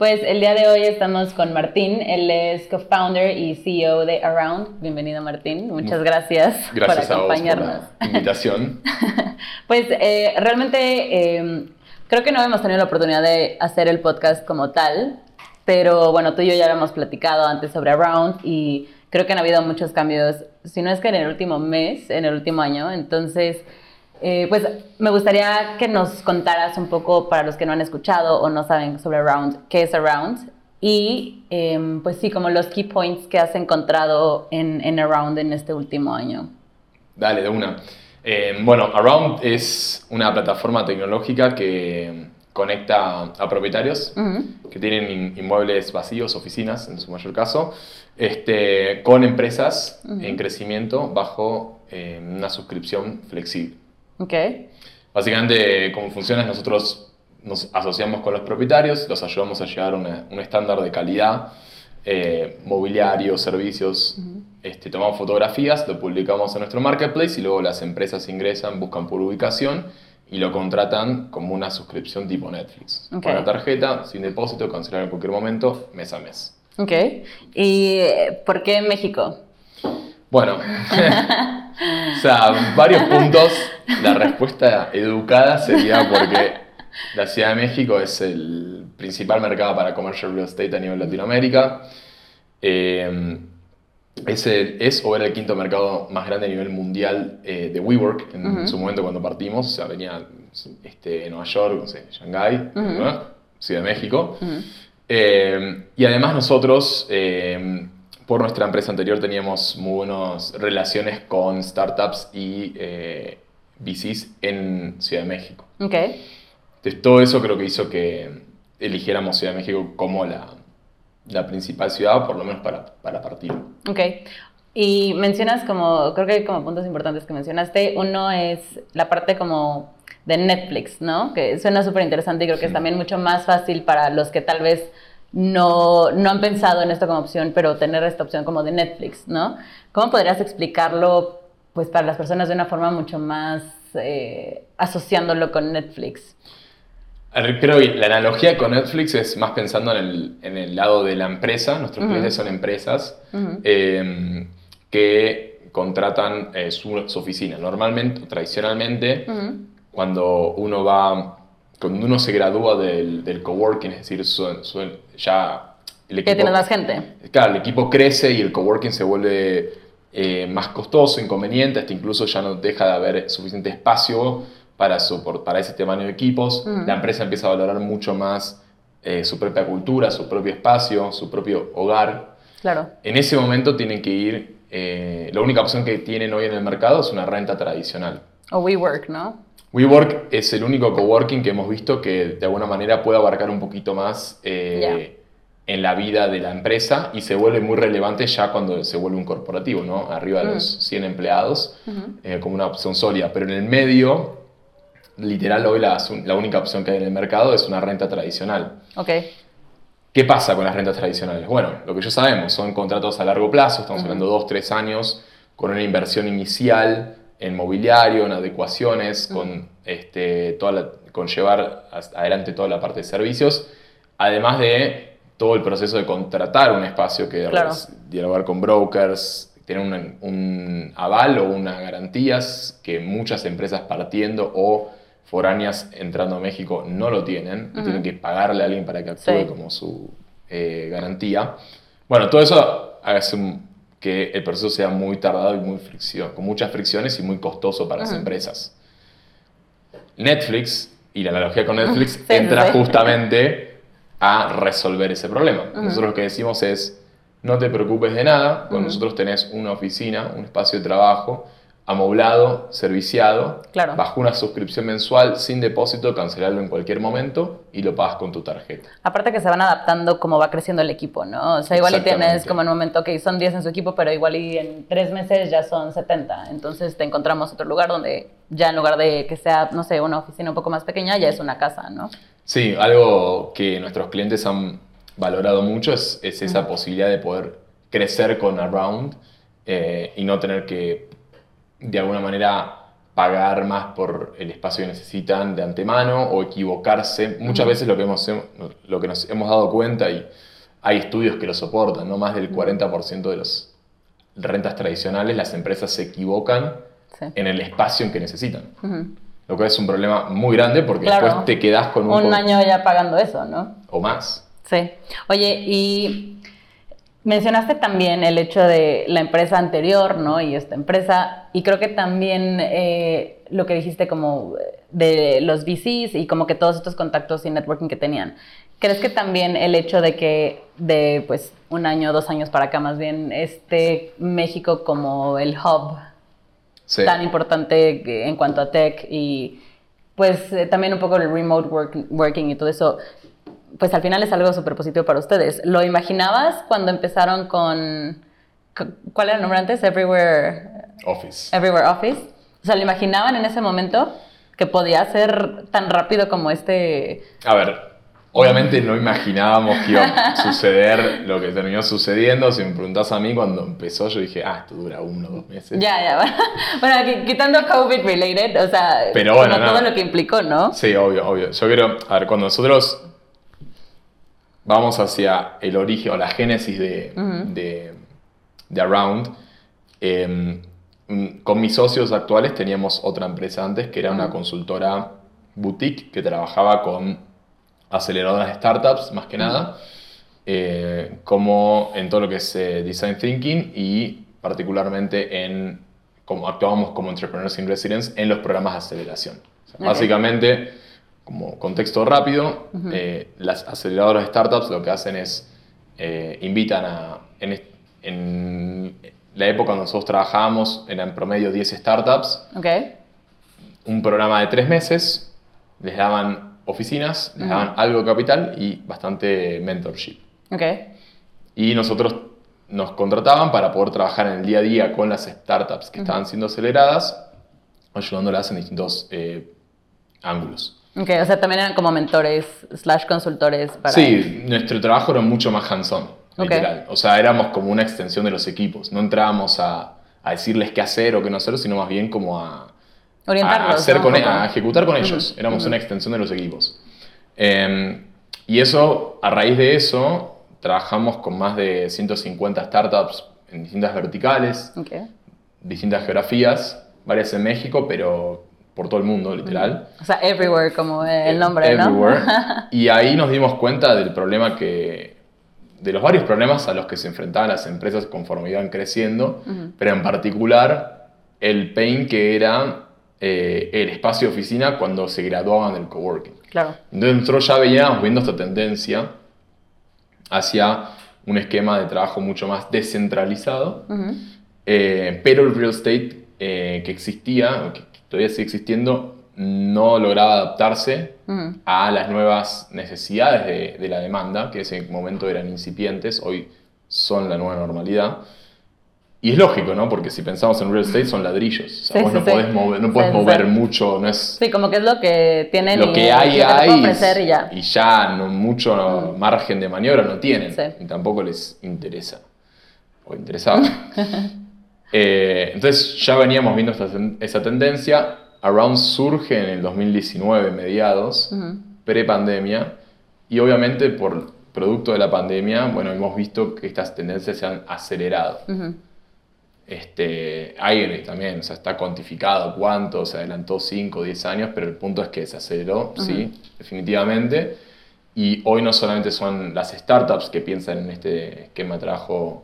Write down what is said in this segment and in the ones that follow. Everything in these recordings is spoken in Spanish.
Pues el día de hoy estamos con Martín, él es co-founder y CEO de Around. Bienvenido Martín, muchas gracias, Gracias por acompañarnos. a vos por la invitación. pues eh, realmente eh, creo que no hemos tenido la oportunidad de hacer el podcast como tal, pero bueno, tú y yo ya habíamos platicado antes sobre Around y creo que han habido muchos cambios, si no es que en el último mes, en el último año, entonces... Eh, pues me gustaría que nos contaras un poco para los que no han escuchado o no saben sobre Around, qué es Around y em, pues sí, como los key points que has encontrado en, en Around en este último año. Dale, de una. Eh, bueno, Around es una plataforma tecnológica que conecta a propietarios que tienen in- inmuebles vacíos, oficinas en su mayor caso, este, con empresas en crecimiento bajo eh, una suscripción flexible. Ok, Básicamente, cómo funciona es nosotros nos asociamos con los propietarios, los ayudamos a llegar a una- un estándar de calidad, eh, mobiliario, servicios, este, tomamos fotografías, lo publicamos en nuestro marketplace y luego las empresas ingresan, buscan por ubicación y lo contratan como una suscripción tipo Netflix. Con la tarjeta, sin depósito, cancelar en cualquier momento, mes a mes. ok. ¿Y eh, por qué México? Bueno, o sea, varios puntos. La respuesta educada sería porque la Ciudad de México es el principal mercado para commercial real estate a nivel Latinoamérica. Eh, es, el- es o era el quinto mercado más grande a nivel mundial eh, de WeWork en su momento cuando partimos. O sea, venía este, Nueva York, no sé, Shanghái, ¿no? Ciudad de México. Eh, y además nosotros, eh, por nuestra empresa anterior, teníamos muy buenas relaciones con startups y VCs en Ciudad de México. Ok, Entonces todo eso creo que hizo que eligiéramos Ciudad de México como la, la principal ciudad, por lo menos para, para partir. ok. Y mencionas como, creo que hay como puntos importantes que mencionaste. Uno es la parte como de Netflix, ¿no? Que suena súper interesante y creo que es también mucho más fácil para los que tal vez no, no han pensado en esto como opción, pero tener esta opción como de Netflix, ¿no? ¿Cómo podrías explicarlo pues para las personas de una forma mucho más eh, asociándolo con Netflix? Creo que la analogía con Netflix es más pensando en el, en el lado de la empresa. Nuestros clientes son empresas eh, que contratan eh, su, su oficina. Normalmente, tradicionalmente, cuando uno va, cuando uno se gradúa del, del coworking, es decir, su- su- ya el Que tienes más gente. Claro, el equipo crece y el coworking se vuelve eh, más costoso, inconveniente, hasta incluso ya no deja de haber suficiente espacio para, sopor- para ese tamaño de equipos. La empresa empieza a valorar mucho más eh, su propia cultura, su propio espacio, su propio hogar. Claro. En ese momento tienen que ir, eh, la única opción que tienen hoy en el mercado es una renta tradicional. O WeWork, ¿no? WeWork es el único coworking que hemos visto que de alguna manera puede abarcar un poquito más eh, en la vida de la empresa y se vuelve muy relevante ya cuando se vuelve un corporativo, ¿no? Arriba de los 100 empleados, eh, como una opción sólida. Pero en el medio, literal, hoy la, la única opción que hay en el mercado es una renta tradicional. Ok. ¿Qué pasa con las rentas tradicionales? Bueno, lo que ya sabemos, son contratos a largo plazo, estamos hablando de dos, tres años, con una inversión inicial en mobiliario, en adecuaciones, con, este, toda la- con llevar adelante toda la parte de servicios, además de todo el proceso de contratar un espacio que Claro. es dialogar con brokers, tener un, un aval o unas garantías que muchas empresas partiendo o foráneas entrando a México no lo tienen y tienen que pagarle a alguien para que actúe Sí. como su eh, garantía. Bueno, todo eso hace que el proceso sea muy tardado y muy fricción, con muchas fricciones y muy costoso para las empresas. Netflix, y la analogía con Netflix, Sí, entra sí. justamente a resolver ese problema. Nosotros lo que decimos es, no te preocupes de nada, con nosotros tenés una oficina, un espacio de trabajo, amoblado, serviciado, Claro. bajo una suscripción mensual, sin depósito, cancelarlo en cualquier momento y lo pagas con tu tarjeta. Aparte que se van adaptando como va creciendo el equipo, ¿no? O sea, igual y tienes como en un momento que son 10 en su equipo, pero igual y en tres meses ya son 70. Entonces te encontramos otro lugar donde ya en lugar de que sea, no sé, una oficina un poco más pequeña, ya es una casa, ¿no? Sí, algo que nuestros clientes han valorado mucho es, es esa posibilidad de poder crecer con Around eh, y no tener que, de alguna manera, pagar más por el espacio que necesitan de antemano o equivocarse. Muchas veces lo que, hemos, lo que nos hemos dado cuenta y hay estudios que lo soportan, no más del 40% de las rentas tradicionales las empresas se equivocan en el espacio en que necesitan. Lo cual es un problema muy grande porque después te quedas con un... Un año ya pagando eso, ¿no? O más. Sí. Oye, y mencionaste también el hecho de la empresa anterior, ¿no? Y esta empresa, y creo que también eh, lo que dijiste como de los VCs y como que todos estos contactos y networking que tenían. ¿Crees que también el hecho de que de pues un año, dos años para acá más bien, este México como el hub tan importante en cuanto a tech y pues eh, también un poco el remote working y todo eso, pues al final es algo súper positivo para ustedes. ¿Lo imaginabas cuando empezaron con, ¿cuál era el nombre antes? Everywhere Office. Everywhere Office. O sea, ¿lo imaginaban en ese momento que podía ser tan rápido como este... A ver, Obviamente no imaginábamos que iba a suceder lo que terminó sucediendo. Si me preguntas a mí, cuando empezó, yo dije, ah, esto dura uno o dos meses. Ya, ya. Bueno, quitando COVID related, o sea, Pero bueno, todo lo que implicó, ¿no? Sí, obvio, obvio. Yo quiero, a ver, cuando nosotros vamos hacia el origen o la génesis de, de, Around, em, con mis socios actuales teníamos otra empresa antes que era una consultora boutique que trabajaba con aceleradoras de startups, más que nada, eh, como en todo lo que es eh, design thinking y particularmente en como actuábamos como entrepreneurs in residence en los programas de aceleración. Básicamente, como contexto rápido, eh, las aceleradoras de startups lo que hacen es invitan a en, en, la época cuando nosotros trabajábamos eran en promedio 10 startups. Okay. Un programa de tres meses, les daban oficinas, les daban algo de capital y bastante mentorship. Okay. Y nosotros nos contrataban para poder trabajar en el día a día con las startups que estaban siendo aceleradas, ayudándolas en distintos eh, ángulos. O sea, también eran como mentores slash consultores para... Sí, nuestro trabajo era mucho más hands-on, literal. O sea, éramos como una extensión de los equipos. No entrábamos a, a decirles qué hacer o qué no hacer, sino más bien como a Orientarlos. A, hacer con, e, a ejecutar con ellos. Éramos una extensión de los equipos. Em, y eso, a raíz de eso, trabajamos con más de 150 startups en distintas verticales, distintas geografías, varias en México, pero por todo el mundo, literal. O sea, everywhere, como el nombre, everywhere. y ahí nos dimos cuenta del problema que, de los varios problemas a los que se enfrentaban las empresas conforme iban creciendo, pero en particular el pain que era eh, el espacio de oficina cuando se graduaban del coworking. Claro. Entonces nosotros ya veíamos viendo esta tendencia hacia un esquema de trabajo mucho más descentralizado, eh, pero el real estate eh, que existía, que todavía sigue existiendo, no lograba adaptarse a las nuevas necesidades de, de, la demanda, que en ese momento eran incipientes, hoy son la nueva normalidad. Y es lógico, ¿no? Porque si pensamos en real estate son ladrillos. O sea, vos no, podés mover, no puedes mover mucho, no es... Sí, como que es lo que tienen lo que hay, hay y ya. Y ya no, mucho margen de maniobra no tienen. Y tampoco les interesa. O interesaba. Eh, entonces ya veníamos viendo esa tendencia. Around surge en el 2019, mediados, pre-pandemia. Y obviamente por producto de la pandemia, bueno, hemos visto que estas tendencias se han acelerado. Este, hay también, o sea, está cuantificado cuánto, se adelantó 5 o 10 años, pero el punto es que se aceleró, sí, definitivamente. Y hoy no solamente son las startups que piensan en este esquema de trabajo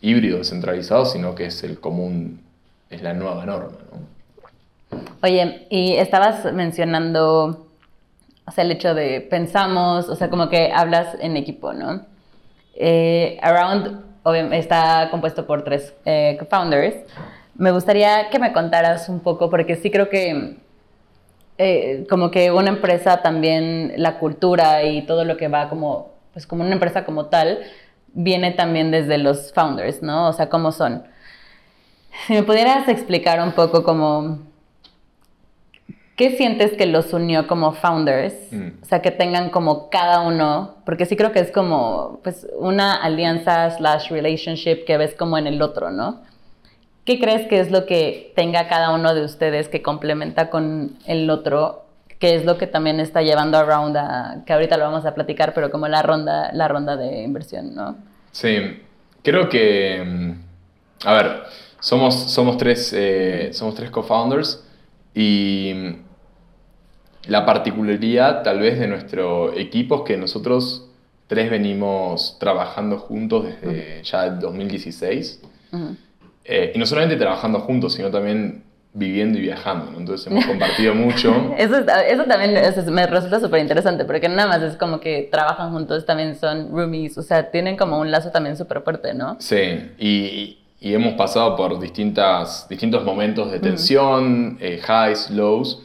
híbrido, descentralizado, sino que es el común, es la nueva norma. Oye, y estabas mencionando, o sea, el hecho de pensamos, o sea, como que hablas en equipo, ¿no? Eh, around está compuesto por tres eh, founders. Me gustaría que me contaras un poco, porque sí creo que eh, como que una empresa también, la cultura y todo lo que va como, pues como una empresa como tal, viene también desde los founders, ¿no? O sea, cómo son. Si me pudieras explicar un poco como ¿Qué sientes que los unió como founders? Mm. O sea, que tengan como cada uno, porque sí creo que es como pues una alianza slash relationship que ves como en el otro, ¿no? ¿qué crees que es lo que tenga cada uno de ustedes que complementa con el otro? ¿Qué es lo que también está llevando a Round a, que ahorita lo vamos a platicar, pero como la ronda, la ronda de inversión, ¿no? Sí, creo que, mm, a ver, somos, somos tres, eh, somos tres co-founders y la particularidad tal vez de nuestro equipo es que nosotros tres venimos trabajando juntos desde ya el 2016. Eh, y no solamente trabajando juntos, sino también viviendo y viajando, ¿no? Entonces hemos compartido mucho. eso, eso también me resulta súper interesante, porque nada más es como que trabajan juntos, también son roomies, o sea, tienen como un lazo también súper fuerte, ¿no? Sí, y, y, hemos pasado por distintas, distintos momentos de tensión, eh, highs, lows,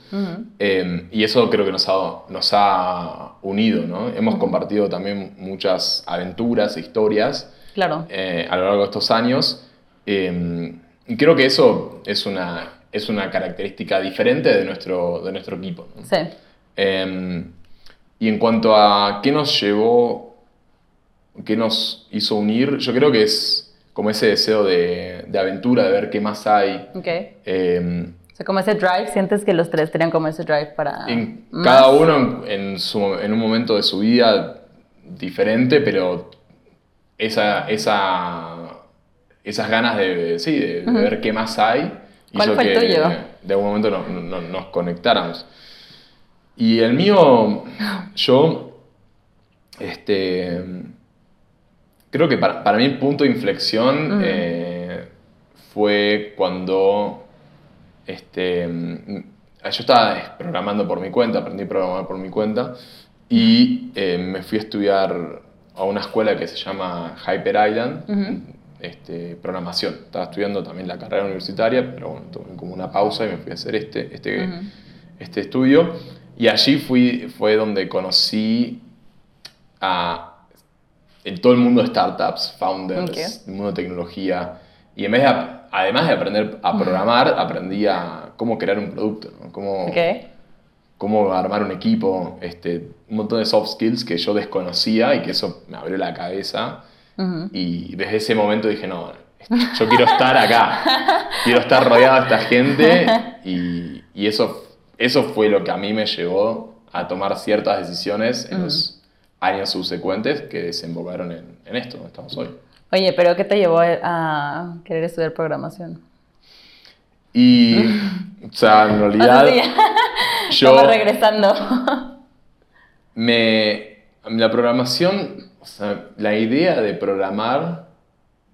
em, y eso creo que nos ha, nos ha unido, ¿no? Hemos compartido también muchas aventuras, e historias claro. Eh, a lo largo de estos años. Em, y creo que eso es una, es una característica diferente de nuestro, de nuestro equipo. Sí. Em, y en cuanto a qué nos llevó, qué nos hizo unir, yo creo que es como ese deseo de, de aventura, de ver qué más hay. Ok. Em, o sea, como ese drive, ¿sientes que los tres tenían como ese drive para... En cada uno en, su, en, un momento de su vida diferente, pero esa, esa, esas ganas de, sí, de ver qué más hay ¿Cuál fue el tuyo? De algún momento nos conectáramos. Y el mío, yo, este, creo que para, para mí el punto de inflexión eh, fue cuando, este, yo estaba programando por mi cuenta, aprendí a programar por mi cuenta y eh, me fui a estudiar a una escuela que se llama Hyper Island, este, programación. Estaba estudiando también la carrera universitaria, pero bueno, tomé como una pausa y me fui a hacer este, este, este estudio. Y allí fui, fue donde conocí a en todo el mundo de startups, founders, el mundo de tecnología. Y en vez de, además de aprender a programar, aprendí a cómo crear un producto, cómo, cómo armar un equipo, este, un montón de soft skills que yo desconocía y que eso me abrió la cabeza. Y desde ese momento dije, no, yo quiero estar acá, quiero estar rodeado de esta gente y, y, eso, eso fue lo que a mí me llevó a tomar ciertas decisiones en los años subsecuentes que desembocaron en, en esto donde estamos hoy. Oye, pero ¿qué te llevó a querer estudiar programación? Y, o sea, en realidad, yo... regresando. Me, la programación o sea, la idea de programar,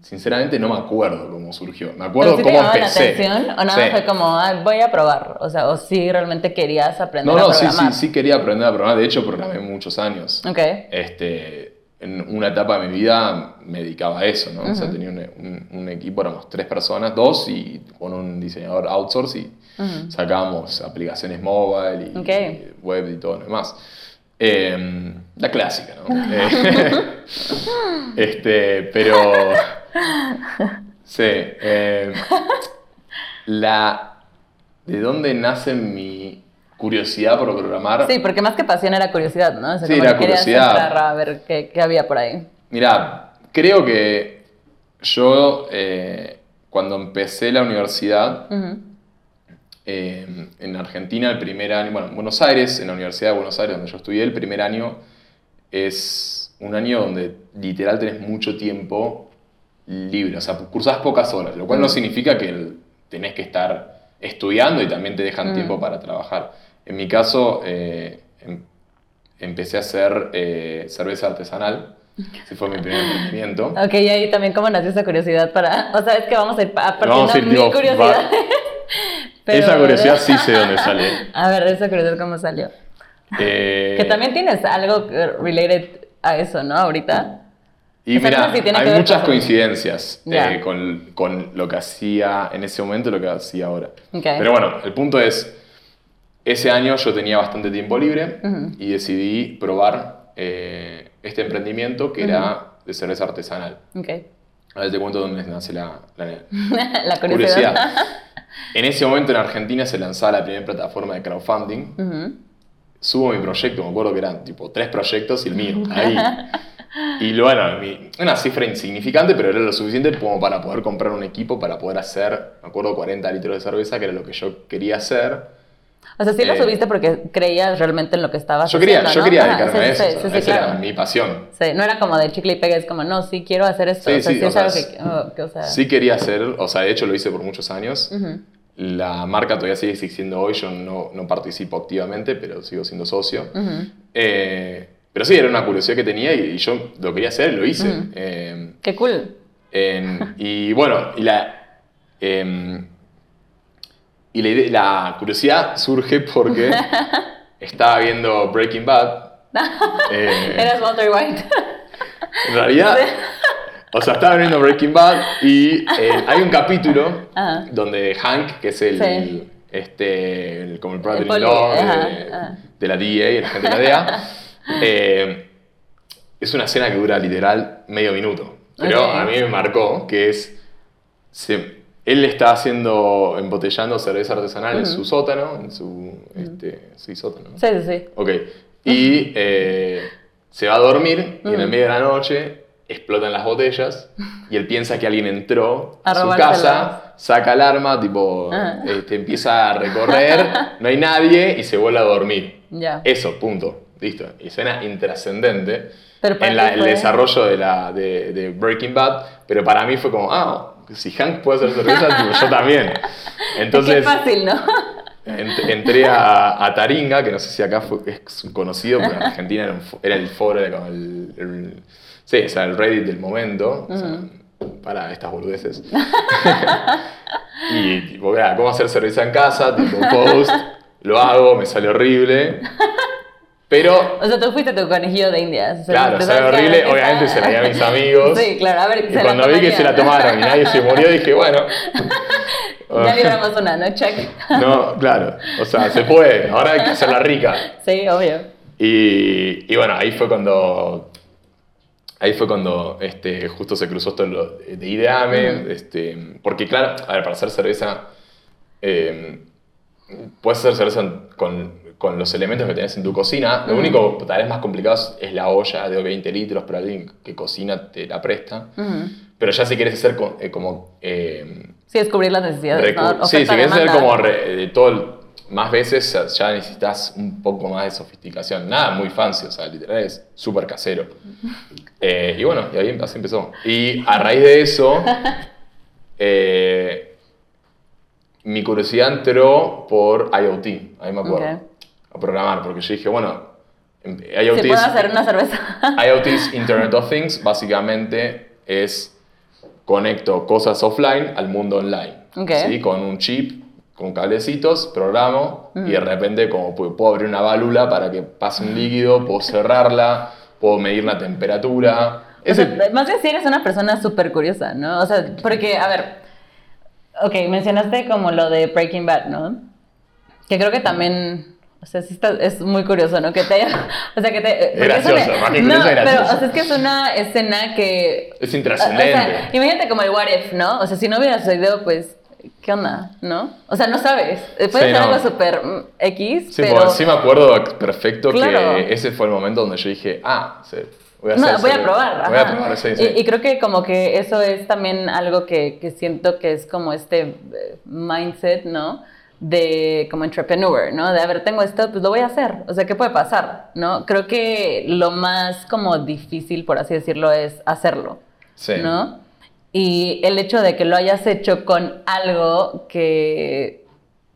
sinceramente no me acuerdo cómo surgió. Me acuerdo ¿Pero sí cómo empecé. la atención o nada fue como, voy a probar? O sea, o sí realmente querías aprender a programar. No, sí, sí, sí quería aprender a programar. De hecho, programé muchos años. Ok. Este, en una etapa de mi vida me dedicaba a eso, ¿no? O sea, tenía un, un, equipo, éramos tres personas, dos, y con un diseñador outsource y sacábamos aplicaciones mobile y, web y todo lo demás. Em, la clásica, ¿no? Eh, este, pero. Sí. Em, la. ¿De dónde nace mi curiosidad por programar? Sí, porque más que pasión era curiosidad, ¿no? sí, la curiosidad. A ver qué, qué, había por ahí. Mira, creo que yo, eh, cuando empecé la universidad. Eh, en Argentina el primer año, bueno, en Buenos Aires, en la Universidad de Buenos Aires, donde yo estudié, el primer año es un año donde literal tenés mucho tiempo libre, o sea, cursás pocas horas, lo cual no mm. significa que tenés que estar estudiando y también te dejan mm. tiempo para trabajar. En mi caso, eh, em, empecé a hacer eh, cerveza artesanal. Ese fue mi primer emprendimiento. Ok, y ahí también cómo nació esa curiosidad para... O sea, es que vamos a ir partiendo mi curiosidad. esa curiosidad sí sé dónde sale. A ver, esa curiosidad cómo salió. Eh, que también tienes algo related a eso, ¿no? Ahorita. Y mira, hay muchas coincidencias eh, con, con, lo que hacía en ese momento y lo que hacía ahora. Pero bueno, el punto es, ese año yo tenía bastante tiempo libre y decidí probar eh, este emprendimiento que era de cerveza artesanal. Okay. A ver, te cuento dónde nace la, la, curiosidad. En ese momento en Argentina se lanzaba la primera plataforma de crowdfunding. subo mi proyecto, me acuerdo que eran tipo tres proyectos y el mío, ahí. Y bueno, una cifra insignificante, pero era lo suficiente como para poder comprar un equipo, para poder hacer, me acuerdo, 40 litros de cerveza, que era lo que yo quería hacer. O sea, sí lo Eh, subiste porque creías realmente en lo que estabas Yo quería, haciendo, yo ¿no? quería Ajá, dedicarme a sí, eso, sí, o sea, sí, sí, esa claro. era mi pasión. Sí, no era como de chicle y pegue, es como, no, sí quiero hacer esto. Sí, o sea, sí, sí o sea, que, oh, que, o sea, Sí quería hacer, o sea, de hecho lo hice por muchos años. ujú. La marca todavía sigue existiendo hoy, yo no, no participo activamente, pero sigo siendo socio. Ujú. Eh, pero sí, era una curiosidad que tenía y, y yo lo quería hacer, lo hice. Eh, Qué cool. en- y bueno, y la, em, y la, curiosidad surge porque estaba viendo Breaking Bad. Eh, Eras Walter White. en realidad, o sea, estaba viendo Breaking Bad y eh, hay un capítulo Ajá. donde Hank, que es el, Sí. este, el- como el brother-in-law de, de la DEA, el agente de la DEA, eh, es una escena que dura literal medio minuto. Pero a mí me marcó que es... se- él está haciendo, embotellando cerveza artesanal en Ujú. su sótano, en su... Este, sí, sótano. ¿no? Sí, sí, sí. Ok. Y eh, se va a dormir y en el medio de la noche explotan las botellas y él piensa que alguien entró A a su casa, saca el arma, tipo, Ajá. este, empieza a recorrer, no hay nadie y se vuelve a dormir. Ya. Eso, punto. Listo. Y suena intrascendente Pero en la- el desarrollo de, la, de, de Breaking Bad, pero para mí fue como, ah, si Hank puede hacer cerveza, yo también. Entonces, fácil, ¿no? Ent- Entré a, a Taringa, que no sé si acá fue, es conocido, pero en Argentina era, un era el foro, era como el, el- sí, o sea, el Reddit del momento, o sea, para estas boludeces. y tipo, "Mira, ¿cómo hacer cerveza en casa? Tipo, post, lo hago, me sale horrible. Pero, O sea, tú fuiste tu conejillo de indias. O sea, claro, sabes que horrible, obviamente se la di a mis amigos. Sí, claro, a ver, y se cuando vi que se la tomaron y nadie se murió, dije, bueno. Ya libramos una, ¿no? Check. No, claro, o sea, se puede, ahora hay que hacerla rica. Sí, obvio. Y, y bueno, ahí fue cuando. Ahí fue cuando este, justo se cruzó esto de Ideame. este, porque, claro, a ver, para hacer cerveza. eh, puedes hacer cerveza con, con los elementos que tenés en tu cocina. Lo único, tal vez más complicado, es la olla de 20 litros, pero alguien que cocina te la presta. Ujú. Pero ya si quieres hacer eh, como. eh, Sí, descubrir las necesidades, sí, si quieres hacer como re- de todo el- más veces ya- necesitas un poco más de sofisticación. Nada muy fancy, o sea, literal es súper casero. Eh, y bueno, y ahí así empezó. Y a raíz de eso, eh, mi curiosidad entró por IoT, ahí me acuerdo. A programar, porque yo dije, bueno, em- IoT Se puede hacer una cerveza. IoT Internet of Things, básicamente es conecto cosas offline al mundo online. Ok. ¿sí? Con un chip, con cablecitos, programo y de repente como pu- puedo abrir una válvula para que pase un líquido, puedo cerrarla, puedo medir la temperatura. O sea, más bien si eres una persona súper curiosa, ¿no? O sea, porque, a ver, ok, mencionaste como lo de Breaking Bad, ¿no? Que creo que también, o sea, sí está, es muy curioso, ¿no? Que te haya, o sea, que te... es gracioso, más que no, es pero, o sea, es que es una escena que... Es O sea, intrascendente. imagínate como el what if, ¿no? O sea, si no hubiera sucedido, pues, ¿qué onda? ¿No? O sea, no sabes. Eh, Puede Sí, ser no. algo súper mm, X, Sí, pero... sí me acuerdo perfecto Claro. que ese fue el momento donde yo dije, ah, sí, voy a No, hacer voy a probar. Voy a probar, sí, sí. Y, y creo que como que eso es también algo que, que siento que es como este eh, mindset, ¿no? De como entrepreneur, ¿no? De, a ver, tengo esto, pues lo voy a hacer. O sea, ¿qué puede pasar? ¿No? Creo que lo más como difícil, por así decirlo, es hacerlo, Sí. ¿no? Y el hecho de que lo hayas hecho con algo que,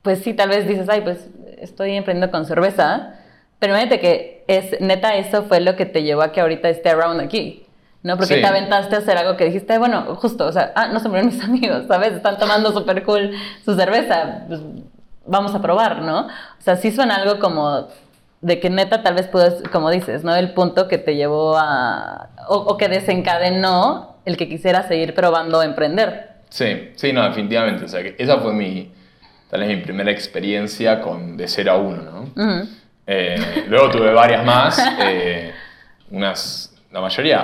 pues sí, tal vez dices, ay, pues estoy emprendiendo con cerveza, pero imagínate que es, neta, eso fue lo que te llevó a que ahorita esté around aquí, ¿no? Porque Sí. te aventaste a hacer algo que dijiste, bueno, justo, o sea, ah, no se murieron mis amigos, ¿sabes? Están tomando súper cool su cerveza, pues vamos a probar, ¿no? O sea, sí suena algo como de que neta tal vez puedes, como dices, ¿no? El punto que te llevó a, o, o que desencadenó el que quisiera seguir probando emprender. Sí, sí, no, definitivamente. O sea, que esa fue mi, tal vez mi primera experiencia con de 0 a 1, ¿no? Eh, luego tuve varias más, eh, unas, la mayoría,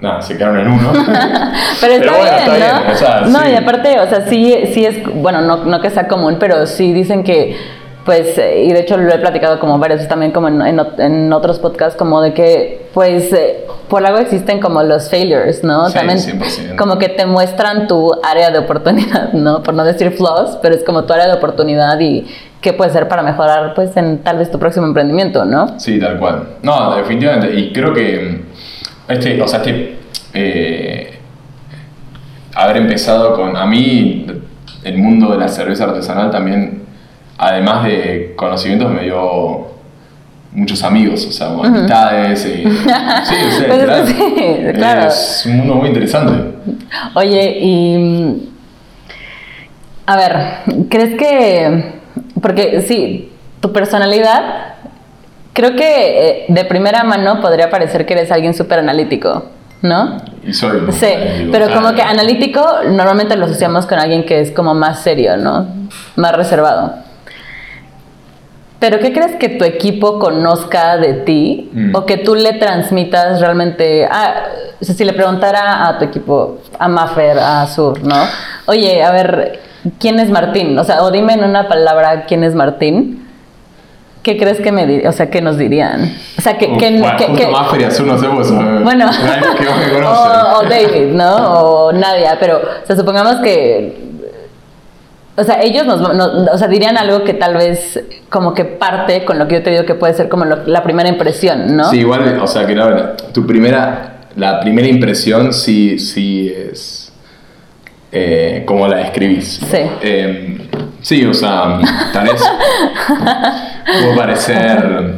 nada, se quedaron en uno. Pero está Pero bueno, bien, está ¿no? bien, o sea, no, sí. y aparte, o sea, sí, sí es, bueno, no, no que sea común, pero sí dicen que, pues, eh, y de hecho lo he platicado como varias veces también como en, en en otros podcasts, como de que, pues, eh, por algo existen como los failures, ¿no? Sí, también 100%. como que te muestran tu área de oportunidad, ¿no? Por no decir flaws, pero es como tu área de oportunidad y qué puede ser para mejorar, pues, en tal vez tu próximo emprendimiento, ¿no? Sí, tal cual. No, definitivamente. Y creo que este, o sea, este, eh, haber empezado con, a mí, el mundo de la cerveza artesanal también, además de conocimientos, me dio muchos amigos, o sea, amistades. eh, sí, o sea, Pues claro. sí, claro. Es un mundo muy interesante. Oye, y. A ver, ¿crees que.? Porque sí, tu personalidad. Creo que eh, de primera mano podría parecer que eres alguien súper analítico, ¿no? Y soy. Sí, pero ah, como que analítico normalmente lo asociamos con alguien que es como más serio, ¿no? Más reservado. Pero ¿qué crees que tu equipo conozca de ti Mm. o que tú le transmitas realmente? Ah, o sea, si le preguntara a tu equipo, a Maffer, a Sur, ¿no? Oye, a ver, ¿quién es Martín? O sea, o dime en una palabra quién es Martín. ¿Qué crees que me di- o sea, que nos dirían? O sea, que, Uf, que- bueno, que- que- más eh, bueno, que o, o David, ¿no? O Nadia, pero, o sea, supongamos que, o sea, ellos nos, no- o sea, dirían algo que tal vez como que parte con lo que yo te digo que puede ser como lo- la primera impresión, ¿no? Sí, igual, o sea, que no, tu primera, la primera impresión sí, sí es eh, como la describís. Sí. Eh, sí, o sea, tal vez puedo parecer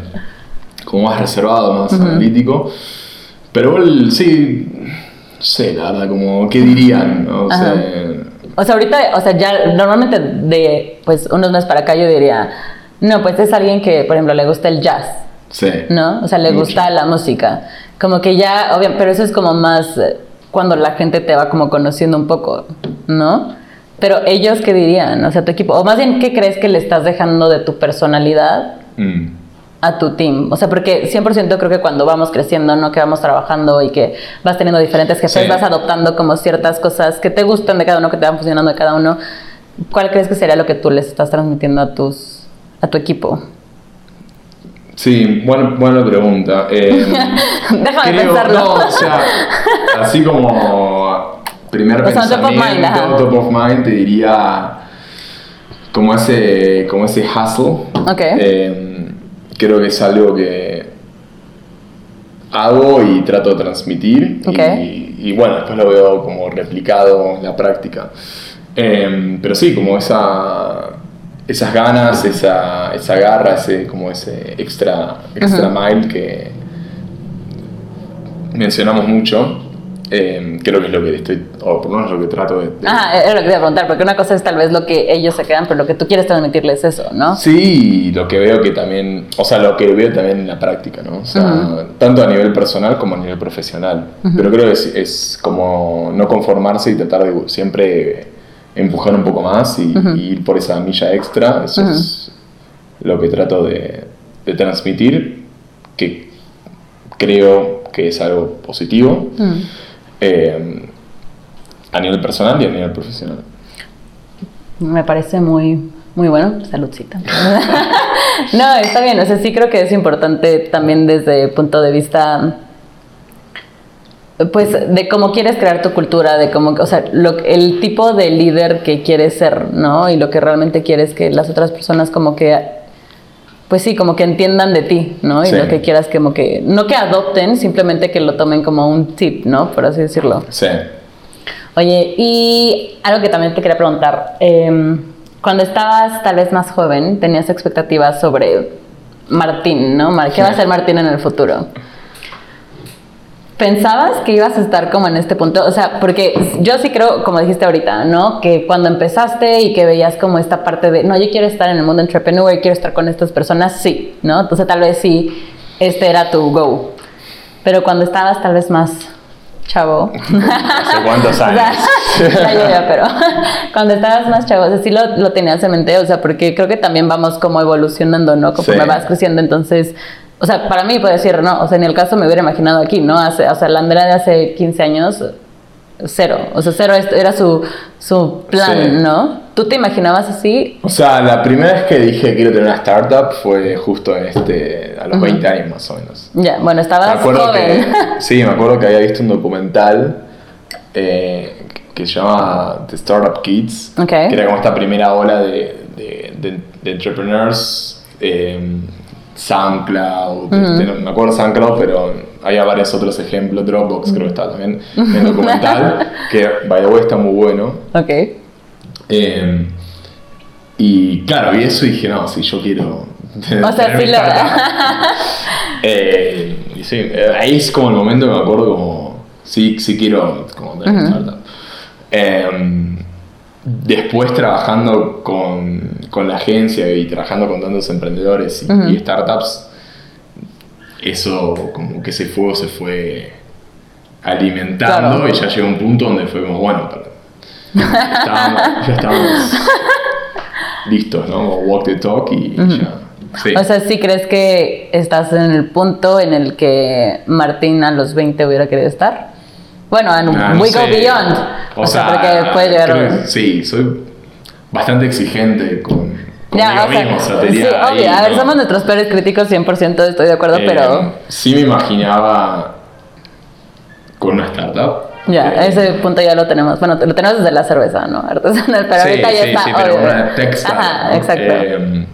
como más reservado, más analítico, pero igual sí, sé, la verdad, como, ¿qué dirían? O sea. O sea, ahorita, o sea, ya normalmente de, pues, unos meses para acá yo diría, no, pues es alguien que, por ejemplo, le gusta el jazz. sí. ¿no? O sea, le Mucho. gusta la música. Como que ya, obvio, pero eso es como más cuando la gente te va como conociendo un poco, ¿no? Pero ellos, ¿qué dirían? O sea, tu equipo, o más bien, ¿qué crees que le estás dejando de tu personalidad Mm. a tu team? O sea, porque 100% creo que cuando vamos creciendo, ¿no? Que vamos trabajando y que vas teniendo diferentes jefes, Sí. vas adoptando como ciertas cosas que te gustan de cada uno, que te van funcionando de cada uno. ¿Cuál crees que sería lo que tú les estás transmitiendo a tus a tu equipo? Sí, buena, buena pregunta. Eh, Déjame creo- pensarlo. No, o sea, así como primer O sea, top of mind, pensamiento, ajá. top of mind, te diría como ese, como ese hustle. Ok. Eh, creo que es algo que hago y trato de transmitir. Ok. Y, y bueno, después lo veo como replicado en la práctica. Eh, pero sí, como esa, esas ganas, esa, esa garra, ese, como ese extra, extra mile que mencionamos mucho. Eh, creo que es lo que estoy, o por lo menos lo que trato de... de- Ajá, era lo que te iba a preguntar, porque una cosa es tal vez lo que ellos se quedan, pero lo que tú quieres transmitirles es eso, ¿no? Sí, y lo que veo que también, o sea, lo que veo también en la práctica, ¿no? O sea, tanto a nivel personal como a nivel profesional. Pero creo que es, es como no conformarse y tratar de siempre empujar un poco más y, y ir por esa milla extra. Eso es lo que trato de, de transmitir, que creo que es algo positivo Mm. Eh, a nivel personal y a nivel profesional. Me parece muy, muy bueno. Saludcita. no, está bien. O sea, sí creo que es importante también desde el punto de vista, pues, de cómo quieres crear tu cultura, de cómo, o sea, lo, el tipo de líder que quieres ser, ¿no? Y lo que realmente quieres que las otras personas como que, pues sí, como que entiendan de ti, ¿no? Y Sí. lo que quieras como que, no que adopten, simplemente que lo tomen como un tip, ¿no? Por así decirlo. Sí. Oye, y algo que también te quería preguntar. eh, cuando estabas tal vez más joven, tenías expectativas sobre Martín, ¿no? ¿Qué va a ser Martín en el futuro? ¿Pensabas que ibas a estar como en este punto? O sea, porque yo sí creo, como dijiste ahorita, ¿no? Que cuando empezaste y que veías como esta parte de, no, yo quiero estar en el mundo entrepreneur, quiero estar con estas personas, sí, ¿no? Entonces tal vez sí, este era tu go. Pero cuando estabas tal vez más chavo. ¿Hace cuántos O años? sea, ya, ya, ya, pero cuando estabas más chavo, o sea, sí lo, lo tenías en mente, o sea, porque creo que también vamos como evolucionando, ¿no? Conforme Sí. vas creciendo, entonces, o sea, para mí puedo decir, no, o sea, en el caso me hubiera imaginado aquí, ¿no? Hace, o sea, la Andrea de hace 15 años cero. O sea, cero era su, su plan, Sí. ¿no? ¿Tú te imaginabas así? O sea, la primera vez que dije quiero tener una startup fue justo en este, a los 20 años más o menos. Ya, bueno, Me estabas acuerdo joven. que, sí, me acuerdo que había visto un documental eh, que se llama The Startup Kids, Ok. que era como esta primera ola de, de, de- de entrepreneurs, eh, SoundCloud, este, no me acuerdo SoundCloud, pero había varios otros ejemplos, Dropbox creo que estaba también en el documental, que by the way está muy bueno. ok. Eh, y claro, vi eso y dije, no, si yo quiero. O sea, sí lo-. Eh, y sí, eh, ahí es como el momento que me acuerdo como, sí, sí quiero como tener startup. Eh, después trabajando con, con la agencia y trabajando con tantos emprendedores y, y startups, eso como que ese fuego se fue alimentando Claro. y ya llegó un punto donde fue como, bueno, pero ya estábamos, ya estábamos listos, ¿no? Walk the talk y ya. Sí. O sea, ¿sí crees que estás en el punto en el que Martín a los 20 hubiera querido estar? Bueno, en Ah, no We Go. Beyond. O, sea, porque puede llegar creo a... sí, soy bastante exigente con, Ya, o sea, mismo, o sea, sí, ahí, obvio, a ver, ¿no? somos nuestros peores críticos 100%, estoy de acuerdo, Eh, pero Sí me imaginaba con una startup. ya, Eh, ese punto ya lo tenemos. Bueno, lo tenemos desde la cerveza, ¿no? Artesanal, pero sí, ahorita ya sí, está. sí, pero obvio. una startup, Ajá, ¿no? exacto. Eh,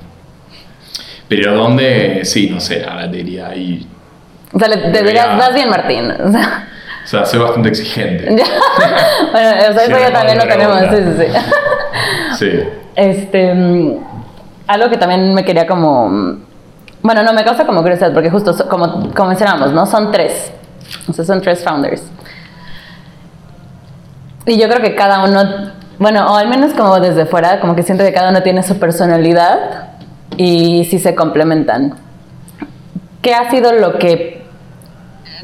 pero donde, sí, no sé, ahora diría ahí. o sea, le- te dirás, vas bien, Martín. O sea, O sea, soy bastante exigente. bueno, o sea, eso Sí, ya también lo tenemos, sí, sí, sí. Sí. Este, mm, algo que también me quería como, mm, bueno, no me causa como curiosidad porque justo so- como, como mencionamos, ¿no? Son tres, o sea, son tres founders. Y yo creo que cada uno, bueno, o al menos como desde fuera, como que siento que cada uno tiene su personalidad y sí se complementan. ¿Qué ha sido lo que,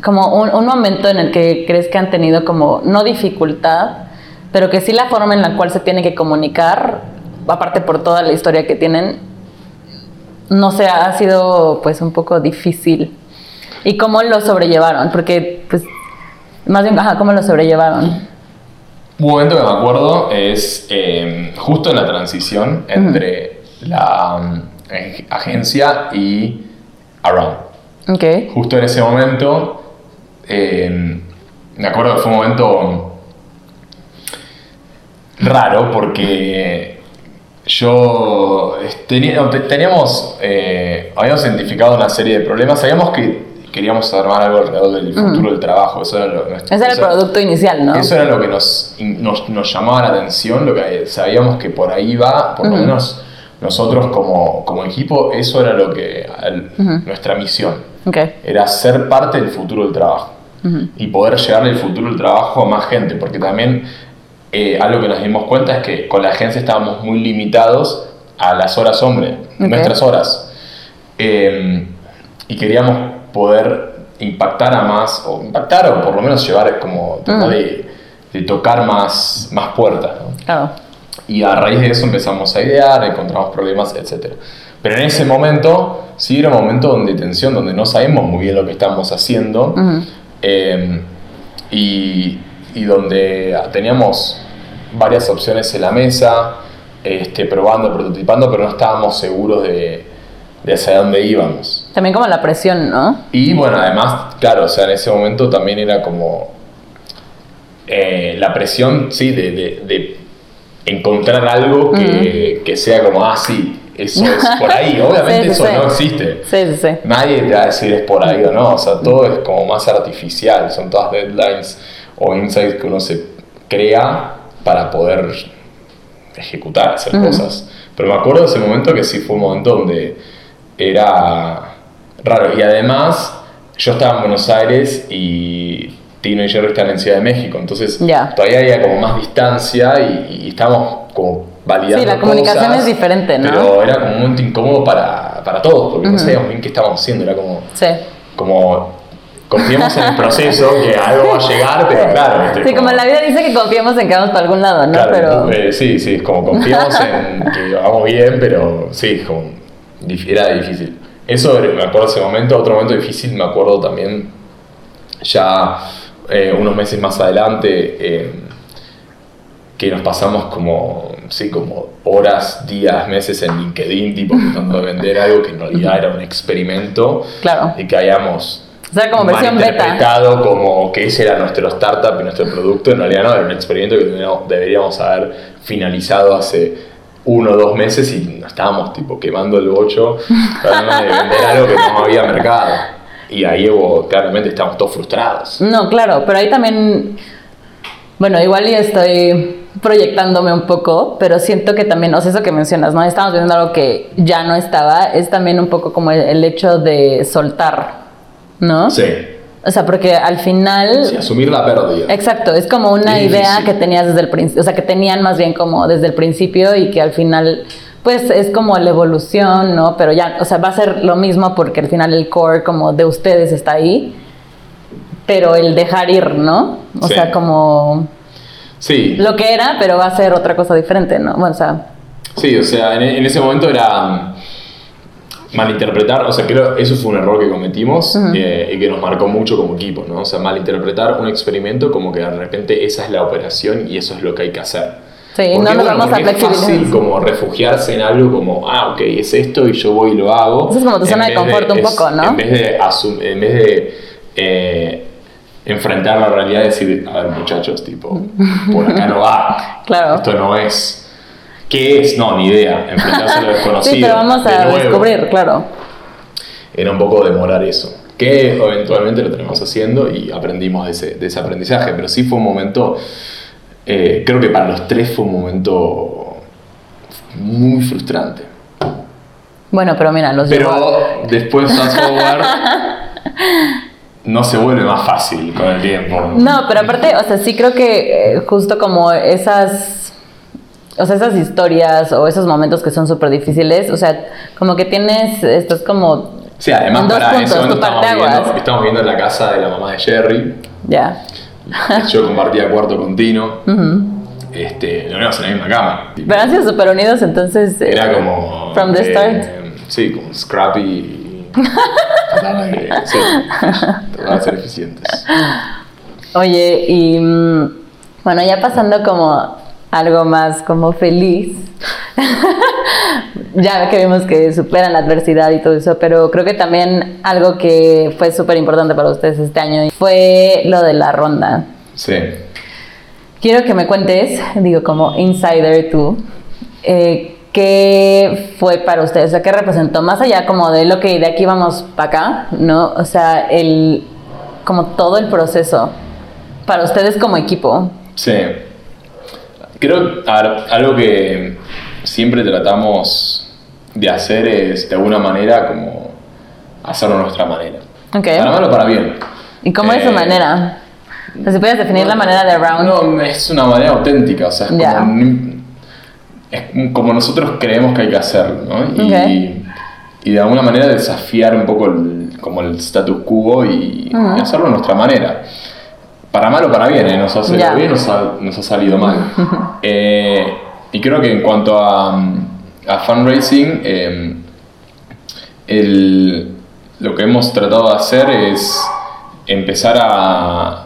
como un, un momento en el que crees que han tenido como, no dificultad, pero que sí la forma en la cual se tiene que comunicar, aparte por toda la historia que tienen, no sé, ha sido pues un poco difícil. ¿Y cómo lo sobrellevaron? Porque, pues, más bien, ajá, ¿cómo lo sobrellevaron? Un momento que me acuerdo es eh, justo en la transición entre la um, ag- agencia y Around. Ok. Justo en ese momento, eh, me acuerdo que fue un momento raro porque yo tenía- teníamos, eh, habíamos identificado una serie de problemas, sabíamos que queríamos armar algo alrededor del futuro del trabajo, eso era lo, nuestro- Ese era el eso- producto inicial, ¿no? eso era lo que nos, nos, nos llamaba la atención, lo que sabíamos que por ahí va, por lo menos nosotros como, como equipo, eso era lo que nuestra misión, era ser parte del futuro del trabajo y poder llevarle el futuro del trabajo a más gente, porque también eh, algo que nos dimos cuenta es que con la agencia estábamos muy limitados a las horas hombre, Ok. nuestras horas. Eh, y queríamos poder impactar a más, o impactar o por lo menos llevar como, tratar de, de tocar más, más puertas. ¿no? Claro. Y a raíz de eso empezamos a idear, encontramos problemas, etc. Pero en ese momento, sí era un momento donde tensión, donde no sabemos muy bien lo que estamos haciendo. Eh, y, y donde teníamos varias opciones en la mesa, este, probando, prototipando, pero no estábamos seguros de, de hacia dónde íbamos. También como la presión, ¿no? Y bueno, además, claro, o sea, en ese momento también era como eh, la presión, sí, de, de- de encontrar algo que, que sea como, ah, sí, eso es por ahí. Obviamente Sí, eso sí. no existe. Sí, sí, sí. Nadie te va a decir es por ahí o no, o sea, todo es como más artificial, son todas deadlines o insights que uno se crea para poder ejecutar, hacer cosas. Pero me acuerdo de ese momento que sí fue un momento donde era raro. Y además, yo estaba en Buenos Aires y Tino y Jerry están en Ciudad de México, entonces todavía había como más distancia y, y estábamos como validando Sí, la comunicación cosas, es diferente, ¿no? Pero era como un momento incómodo para, para todos, porque no sabíamos bien qué estábamos haciendo, era como, Sí. como confiemos en el proceso, que algo va a llegar, pero claro. ¿viste? Sí, como la vida dice que confiemos en que vamos para algún lado, ¿no? Claro, Pero. eh, sí, sí, es como confiamos en que hagamos bien, pero sí, como era difícil. Eso me acuerdo ese momento, otro momento difícil me acuerdo también ya eh, unos meses más adelante, eh, que nos pasamos como, sí, como horas, días, meses en LinkedIn, tipo tratando de vender algo que en realidad era un experimento. Claro. Y que hayamos O sea, como versión beta. como que ese era nuestro startup y nuestro producto. En realidad no, era un experimento que deberíamos- haber finalizado hace uno o dos meses y nos estábamos tipo quemando el bocho tratando de vender algo que no había mercado. Y ahí hubo, claramente estamos todos frustrados. No, claro, pero ahí también, bueno, igual y estoy proyectándome un poco, pero siento que también, o sea, eso que mencionas, ¿no? Estamos viendo algo que ya no estaba, es también un poco como el, el hecho de soltar, ¿no? Sí, O sea, porque al final... sí, asumir la pérdida. Exacto, es como una idea que tenías desde el principio, o sea, que tenían más bien como desde el principio y que al final, pues es como la evolución, ¿no? Pero ya, o sea, va a ser lo mismo porque al final el core como de ustedes está ahí, pero el dejar ir, ¿no? O Sí. sea, como Sí, lo que era, pero va a ser otra cosa diferente, ¿no? Bueno, o sea, sí, o sea, en, en ese momento era mm, malinterpretar, o sea, creo eso fue un error que cometimos eh, y que nos marcó mucho como equipo, ¿no? O sea, malinterpretar un experimento como que de repente esa es la operación y eso es lo que hay que hacer. sí, Porque, no nos bueno, vamos a porque es flexibilizar. fácil como refugiarse en algo como, ah, ok, es esto y yo voy y lo hago. Eso es como tu zona de confort un es- poco, ¿no? En vez de, en vez de eh, enfrentar la realidad y decir, a ver muchachos, tipo, por acá no va. Claro. Esto no es... ¿Qué es? No, ni idea. Enfrentarse a lo desconocido. Sí, pero vamos a descubrir, claro. Era un poco demorar eso. Que eventualmente lo tenemos haciendo y aprendimos de ese, de ese aprendizaje. Pero sí fue un momento, eh, creo que para los tres fue un momento muy frustrante. Bueno, pero mira, los llevó Pero después, fast forward, no se vuelve más fácil con el tiempo. No, pero aparte, o sea, sí creo que eh, justo como esas, o sea, esas historias o esos momentos que son súper difíciles, o sea, como que tienes, estás como, Sí, además, dos para puntos, parteaguas. viviendo, estábamos viviendo en la casa de la mamá de Jerry. ya, Yo compartía cuarto con Tino. este, dormíamos en la misma cama. pero han sido súper unidos, entonces... eh, Era como. From the eh, start. Sí, como scrappy. sí, trataba de ser eficientes. Oye, y mm, bueno, ya pasando como algo más como feliz, ya que vimos que superan la adversidad y todo eso, pero creo que también algo que fue súper importante para ustedes este año fue lo de la ronda. Sí. Quiero que me cuentes, digo como insider tú, eh, qué fue para ustedes, o sea, qué representó, más allá como de lo que de aquí vamos para acá, ¿no? O sea, el, como todo el proceso para ustedes como equipo. Sí. Creo algo que siempre tratamos de hacer es de alguna manera como hacerlo a nuestra manera. Ok. Para mal o para bien. ¿Y cómo es su Eh, manera? O sea, si puedes definir la manera de Round. No, es una manera auténtica, o sea, es, Ya. como, es como nosotros creemos que hay que hacerlo, ¿no? Y, y de alguna manera desafiar un poco el, como el status quo y, y hacerlo a nuestra manera. Para mal o para bien, ¿eh? nos ha salido bien, nos ha, nos ha salido mal. Eh, y creo que en cuanto a, a fundraising, eh, el- lo que hemos tratado de hacer es empezar a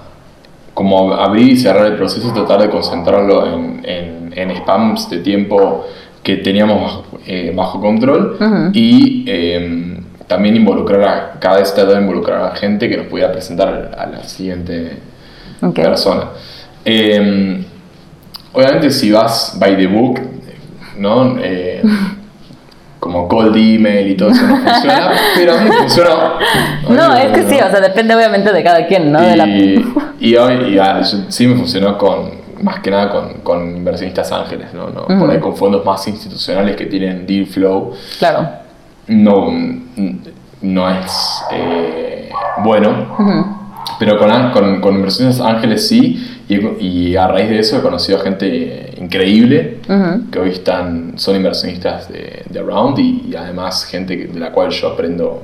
como abrir y cerrar el proceso, tratar de concentrarlo en, en- en spams de tiempo que teníamos bajo, eh, bajo control Ujú. y eh, también involucrar a, cada vez tratar de involucrar a gente que nos pudiera presentar a la siguiente Ok. persona. Eh, obviamente si vas by the book, ¿no? Eh, como cold email y todo eso no funciona, pero a mí me funcionó. No, es que sí, o sea, depende obviamente de cada quien, ¿no? De la... Y, y hoy y, ah, sí me funcionó con, más que nada con, con inversionistas ángeles, ¿no? ¿no? Por ahí con fondos más institucionales que tienen deal flow, Claro. no, no es eh, bueno. Pero con, con, con inversiones ángeles sí, y, y a raíz de eso he conocido a gente increíble que hoy están, son inversionistas de, de Round y, y además gente de la cual yo aprendo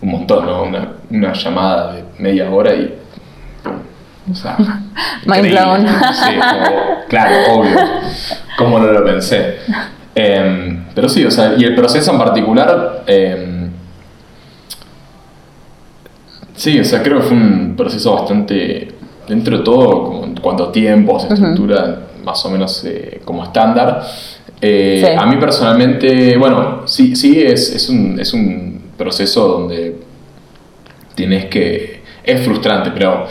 un montón, ¿no? Una, una llamada de media hora y... O sea, Mind blown. Sí, como- claro, obvio. ¿Cómo no lo pensé? Em, pero sí, o sea, y el proceso en particular... em, Sí, o sea, creo que fue un proceso bastante dentro de todo, como en cuanto a tiempos, estructura, más o menos eh, como estándar. Eh, Sí. A mí personalmente, bueno, sí, sí es, es, un, es un proceso donde tienes que... Es frustrante, pero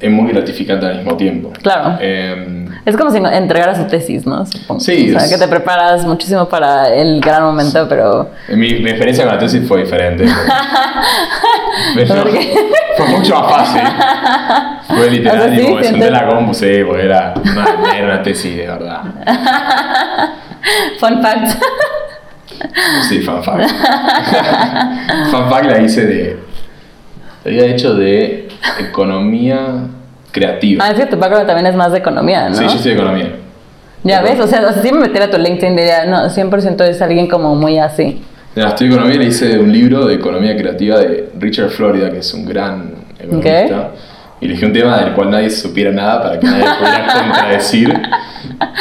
es muy gratificante al mismo tiempo. Claro. Eh, Es como si entregaras su tesis, ¿no? Supongo. Sí, O sea, es- que te preparas muchísimo para el gran momento, pero... mi, mi experiencia con la tesis fue diferente. Pero ¿Por qué? fue mucho más fácil. Fue literal, O sea, sí, tipo, me senté en la compu, sí, porque era una, era una tesis de verdad. Fun fact. Sí, fan fact. fan fact la hice de. La había hecho de economía creativa. Ah, es que tu background también es más de economía, ¿no? Sí, yo estoy de economía. Ya ves, o sea, o sea, si me metiera a tu LinkedIn diría, no, 100% es alguien como muy así. De la estudio economía le hice un libro de economía creativa de Richard Florida, que es un gran economista. Y elegí un tema del cual nadie supiera nada para que nadie pudiera contradecir.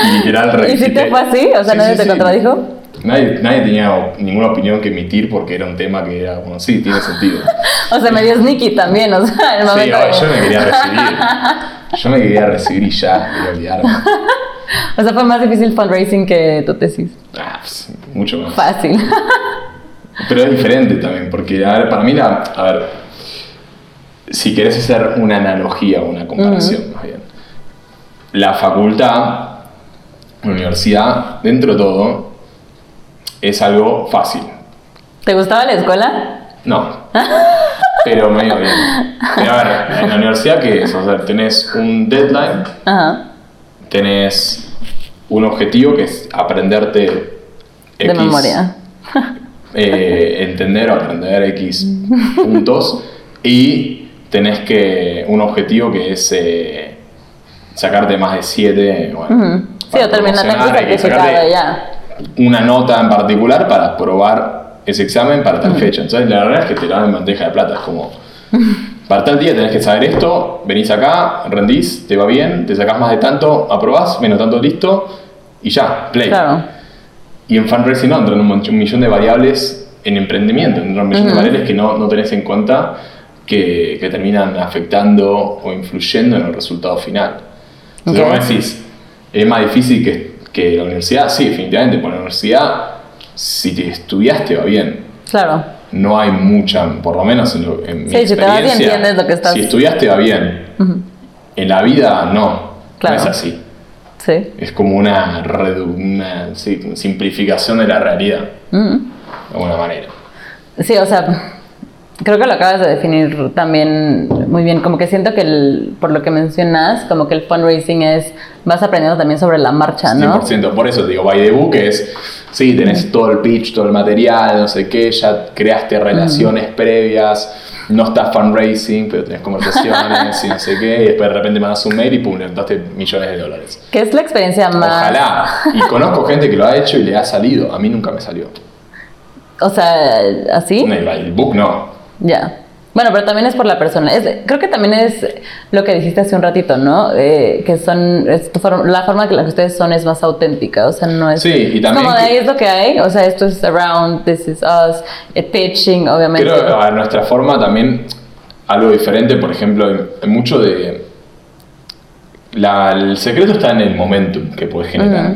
Y literal ¿Y si te fue así? O sea, Sí, ¿nadie sí, te sí. contradijo? Nadie, nadie tenía ninguna opinión que emitir porque era un tema que era, bueno, sí, tiene sentido. O sea, me dio sneaky también, o sea, en el Sí, momento de- yo me quería recibir. Yo me quería recibir y ya, quería olvidarme. O sea, fue más difícil fundraising que tu tesis. Ah, pues, mucho más. Fácil. Pero es diferente también, porque a ver, para mí, la, a ver, si querés hacer una analogía o una comparación, más bien, la facultad, la universidad, dentro de todo, es algo fácil. ¿Te gustaba la escuela? No. Pero me iba bien. Pero a ver, en la universidad, ¿qué es? O sea, tenés un deadline, Ajá. tenés un objetivo que es aprenderte De X, memoria. eh, entender o aprender X puntos y tenés que un objetivo que es eh, sacarte más de 7 bueno, Ujú. Sí, para o terminar sacarte ya. Una nota en particular para probar ese examen para tal fecha. Entonces, la verdad es que te lo dan en bandeja de plata. Es como, para tal día tenés que saber esto, venís acá, rendís, te va bien, te sacás más de tanto, aprobás, menos tanto, listo, y ya, play. Claro. Y en fundraising no, entran un, millón de variables en emprendimiento, entran un millón de Ujú. variables que no, no tenés en cuenta que, que terminan afectando o influyendo en el resultado final. Entonces, Ok. vos decís, es más difícil que, que la universidad, sí, definitivamente, por la universidad, si te estudiaste va bien. Claro. No hay mucha, por lo menos en, lo- en mi Sí, si te y experiencia, entiendes lo que estás- Si estudiaste va bien. En la vida no, Claro. no es así. Sí. Es como una, redu- una sí, simplificación de la realidad, de alguna manera. Sí, o sea, creo que lo acabas de definir también muy bien. Como que siento que el, por lo que mencionas, como que el fundraising es, vas aprendiendo también sobre la marcha, ¿no? 100%. Por eso te digo, by the book es, sí, tenés todo el pitch, todo el material, no sé qué, ya creaste relaciones previas, no estás fundraising, pero tenés conversaciones y no sé qué, y después de repente mandas un mail y pum, levantaste millones de dólares. ¿Qué es la experiencia más... Ojalá. Y conozco gente que lo ha hecho y le ha salido. A mí nunca me salió. O sea, así. El the book no. Ya. Bueno, pero también es por la persona. Es, creo que también es lo que dijiste hace un ratito, ¿no? Eh, que son, es la forma que la que ustedes son es más auténtica, o sea, no es... Sí, y también como de ahí es lo que hay, o sea, esto es around, this is us, eh, pitching, obviamente. Creo a nuestra forma también algo diferente, por ejemplo, hay, hay mucho de... la- el secreto está en el momentum que puedes generar.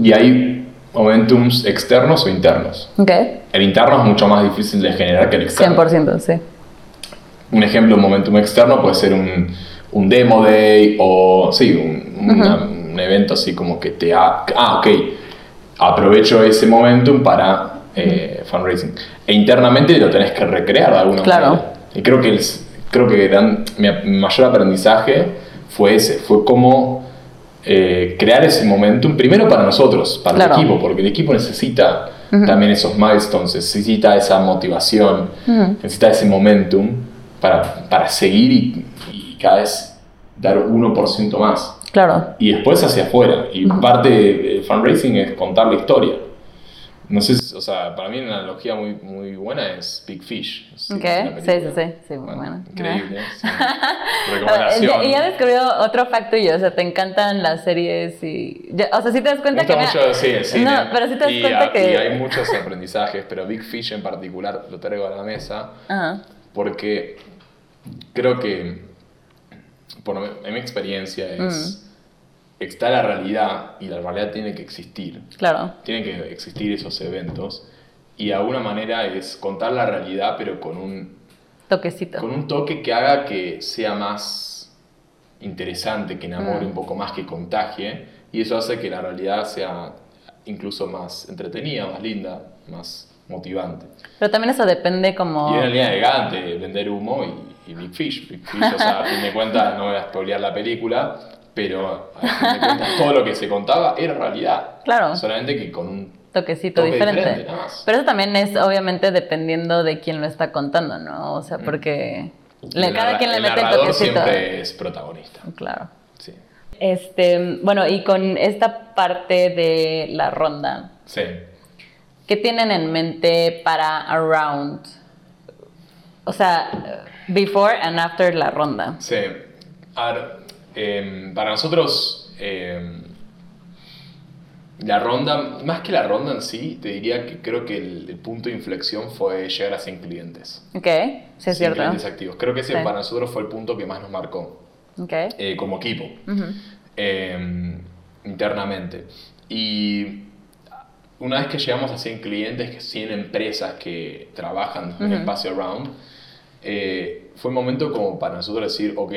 Y hay momentums externos o internos. Ok, El interno es mucho más difícil de generar que el externo. 100%, sí. Un ejemplo, un momentum externo puede ser un, un demo day o, sí, un, evento así como que te ha... Ah, ok, aprovecho ese momentum para eh, fundraising. E internamente lo tenés que recrear de alguna Claro. manera. Y creo que, el, creo que gran- mi mayor aprendizaje fue ese, fue cómo eh, crear ese momentum, primero para nosotros, para Claro. el equipo, porque el equipo necesita también esos milestones, necesita esa motivación, necesita ese momentum para, para seguir y, y cada vez dar 1% más. Claro. Y después hacia afuera. Y parte del fundraising es contar la historia. No sé, o sea, para mí una analogía muy, muy buena es Big Fish. Sí, Ok, sí, sí, sí, sí, muy buena. Increíble. sí. Recomendación. y ya descubrió otro fact tuyo, o sea, te encantan las series y... ya- o sea, sí te das Me cuenta gusta que... mucho sí, cine. No, pero sí te das y, cuenta a- que... y hay muchos aprendizajes, pero Big Fish en particular lo traigo a la mesa porque creo que por mi- en mi experiencia, es. Está la realidad y la realidad tiene que existir. Claro. Tienen que existir esos eventos. Y de alguna manera es contar la realidad, pero con un, Toquecito. con un toque que haga que sea más interesante, que enamore Mm. un poco más, que contagie. Y eso hace que la realidad sea incluso más entretenida, más linda, más motivante. Pero también eso depende como... Y una línea elegante, vender humo y, y Big Fish. Big Fish, o sea, a fin de cuentas, no voy a spoilear la película, pero a fin de cuentas todo lo que se contaba era realidad. Claro. Solamente que con un toquecito toque diferente. diferente, nada más. Pero eso también es obviamente dependiendo de quién lo está contando, ¿no? O sea, porque le- el cada quien le el mete el toquecito. siempre es protagonista. Claro. Sí. Este, bueno, y con esta parte de la ronda, Sí. ¿qué tienen en mente para Around? O sea, before and after la ronda. Sí. Em, para nosotros, em, la ronda, más que la ronda en sí, te diría que creo que el, el punto de inflexión fue llegar a 100 clientes. ¿Ok? Sí, es 100 cierto. clientes activos. Creo que ese Sí. para nosotros fue el punto que más nos marcó Ok. eh, como equipo, em, internamente. Y una vez que llegamos a 100 clientes, que 100 empresas que trabajan en el Ujú. espacio Around, eh, fue un momento como para nosotros decir, ok,